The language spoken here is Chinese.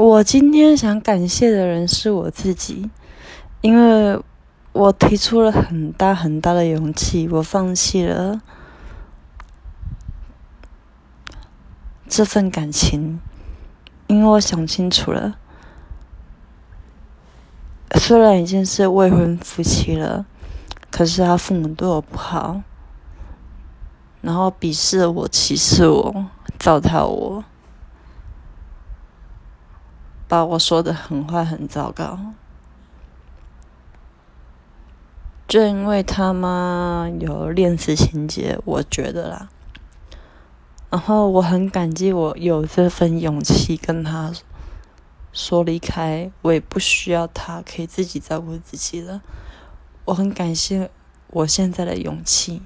我今天想感谢的人是我自己，因为我提出了很大很大的勇气，我放弃了这份感情，因为我想清楚了，虽然已经是未婚夫妻了，可是他父母对我不好，然后鄙视我、歧视我、糟蹋我。把我说的很坏很糟糕，就因为他妈有恋死情节，我觉得啦。然后我很感激我有这份勇气跟他说离开，我也不需要他，可以自己照顾自己了。我很感谢我现在的勇气。